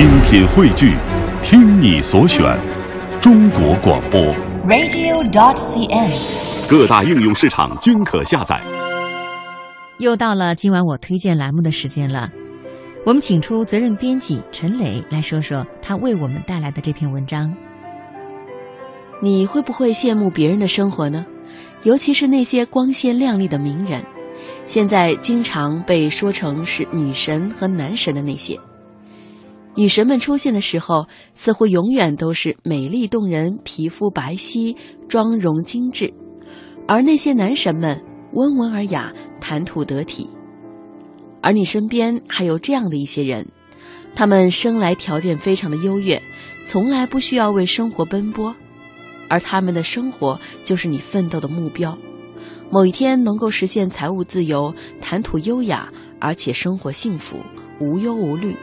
精品汇聚，听你所选，中国广播。radio.dot.cn，。各大应用市场均可下载。又到了今晚我推荐栏目的时间了，我们请出责任编辑陈磊来说说他为我们带来的这篇文章。你会不会羡慕别人的生活呢？尤其是那些光鲜亮丽的名人，现在经常被说成是女神和男神的那些。女神们出现的时候，似乎永远都是美丽动人、皮肤白皙、妆容精致，而那些男神们温文尔雅、谈吐得体。而你身边还有这样的一些人，他们生来条件非常的优越，从来不需要为生活奔波。而他们的生活就是你奋斗的目标，某一天能够实现财务自由、谈吐优雅，而且生活幸福、无忧无虑。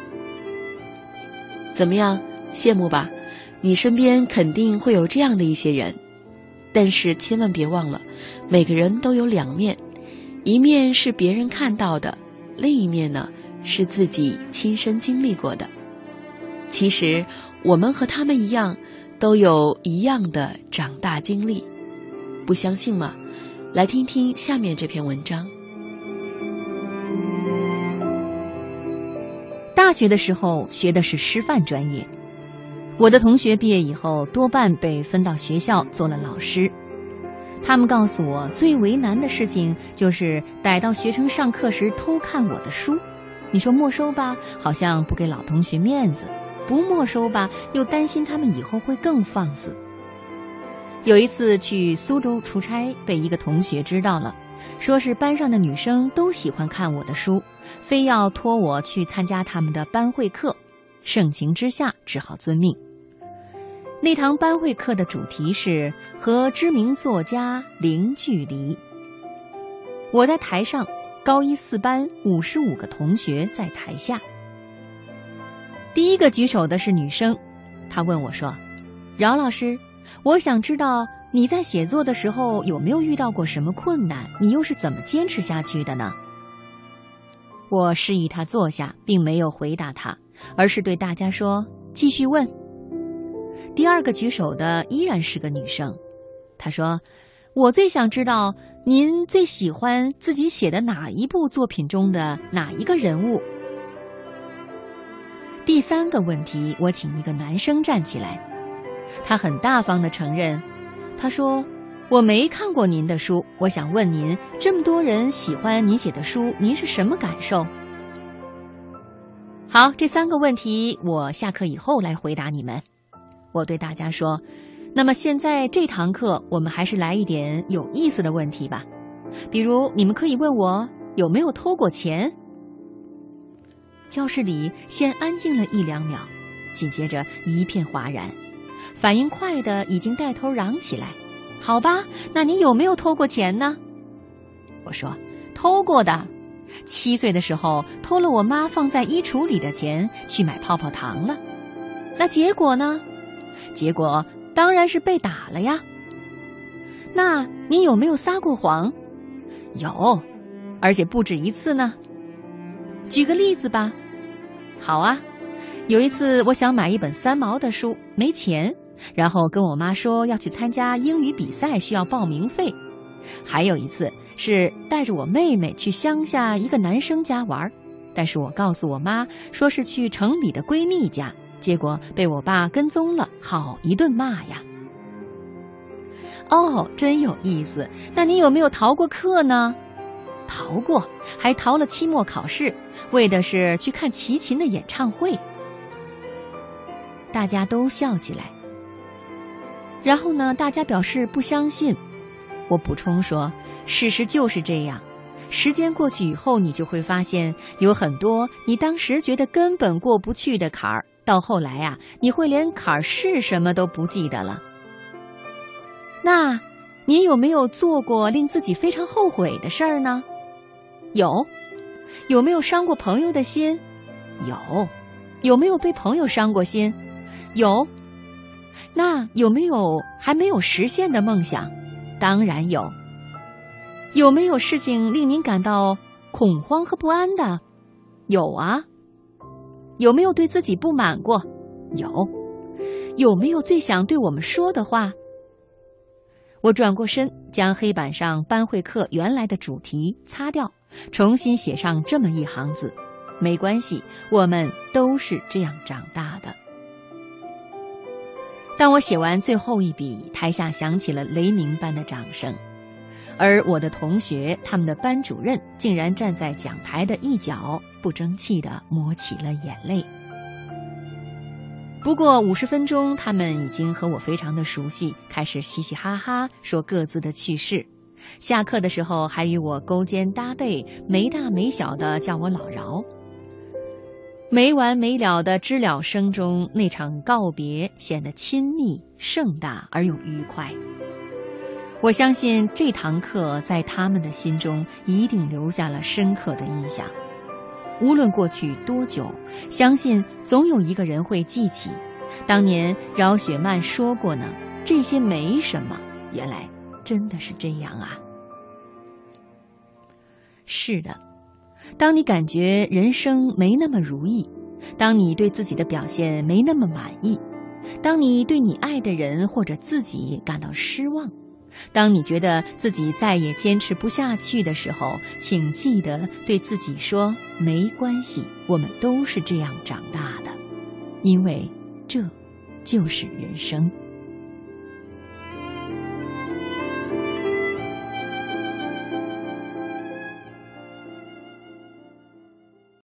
怎么样，羡慕吧？你身边肯定会有这样的一些人，但是千万别忘了，每个人都有两面，一面是别人看到的，另一面呢是自己亲身经历过的。其实我们和他们一样。都有一样的长大经历，不相信吗？来听听下面这篇文章。大学的时候学的是师范专业，我的同学毕业以后多半被分到学校做了老师。他们告诉我，最为难的事情就是逮到学生上课时偷看我的书。你说没收吧，好像不给老同学面子。不没收吧，又担心他们以后会更放肆。有一次去苏州出差，被一个同学知道了，说是班上的女生都喜欢看我的书，非要托我去参加他们的班会课。盛情之下，只好遵命。那堂班会课的主题是和知名作家零距离。我在台上，高一四班五十五个同学在台下。第一个举手的是女生，她问我说：“饶老师，我想知道你在写作的时候有没有遇到过什么困难？你又是怎么坚持下去的呢？”我示意他坐下，并没有回答他，而是对大家说：“继续问。”第二个举手的依然是个女生，她说：“我最想知道您最喜欢自己写的哪一部作品中的哪一个人物。”第三个问题，我请一个男生站起来，他很大方的承认，他说：“我没看过您的书，我想问您，这么多人喜欢您写的书，您是什么感受？”好，这三个问题我下课以后来回答你们。我对大家说：“那么现在这堂课，我们还是来一点有意思的问题吧，比如你们可以问我有没有偷过钱。”教室里先安静了一两秒，紧接着一片哗然。反应快的已经带头嚷起来：“好吧，那你有没有偷过钱呢？”我说：“偷过的。七岁的时候偷了我妈放在衣橱里的钱去买泡泡糖了。那结果呢？结果当然是被打了呀。那你有没有撒过谎？有，而且不止一次呢。”举个例子吧，好啊，有一次我想买一本三毛的书，没钱，然后跟我妈说要去参加英语比赛，需要报名费。还有一次是带着我妹妹去乡下一个男生家玩，但是我告诉我妈说是去城里的闺蜜家，结果被我爸跟踪了，好一顿骂呀。哦，真有意思，那你有没有逃过课呢？逃过，还逃了期末考试，为的是去看齐秦的演唱会。大家都笑起来。然后呢，大家表示不相信。我补充说，事实就是这样。时间过去以后，你就会发现，有很多你当时觉得根本过不去的坎儿，到后来呀、啊，你会连坎儿是什么都不记得了。那，你有没有做过令自己非常后悔的事儿呢？有，有没有伤过朋友的心？有，有没有被朋友伤过心？有。那有没有还没有实现的梦想？当然有。有没有事情令您感到恐慌和不安的？有啊。有没有对自己不满过？有。有没有最想对我们说的话？我转过身，将黑板上班会课原来的主题擦掉，重新写上这么一行字：没关系，我们都是这样长大的。当我写完最后一笔，台下响起了雷鸣般的掌声，而我的同学，他们的班主任竟然站在讲台的一角，不争气地抹起了眼泪。不过五十分钟，他们已经和我非常的熟悉，开始嘻嘻哈哈说各自的趣事。下课的时候，还与我勾肩搭背，没大没小的叫我老饶。没完没了的知了声中，那场告别显得亲密、盛大而又愉快。我相信这堂课在他们的心中一定留下了深刻的印象。无论过去多久，相信总有一个人会记起，当年饶雪漫说过呢。这些没什么，原来真的是这样啊。是的，当你感觉人生没那么如意，当你对自己的表现没那么满意，当你对你爱的人或者自己感到失望。当你觉得自己再也坚持不下去的时候，请记得对自己说：“没关系，我们都是这样长大的，因为这，就是人生。”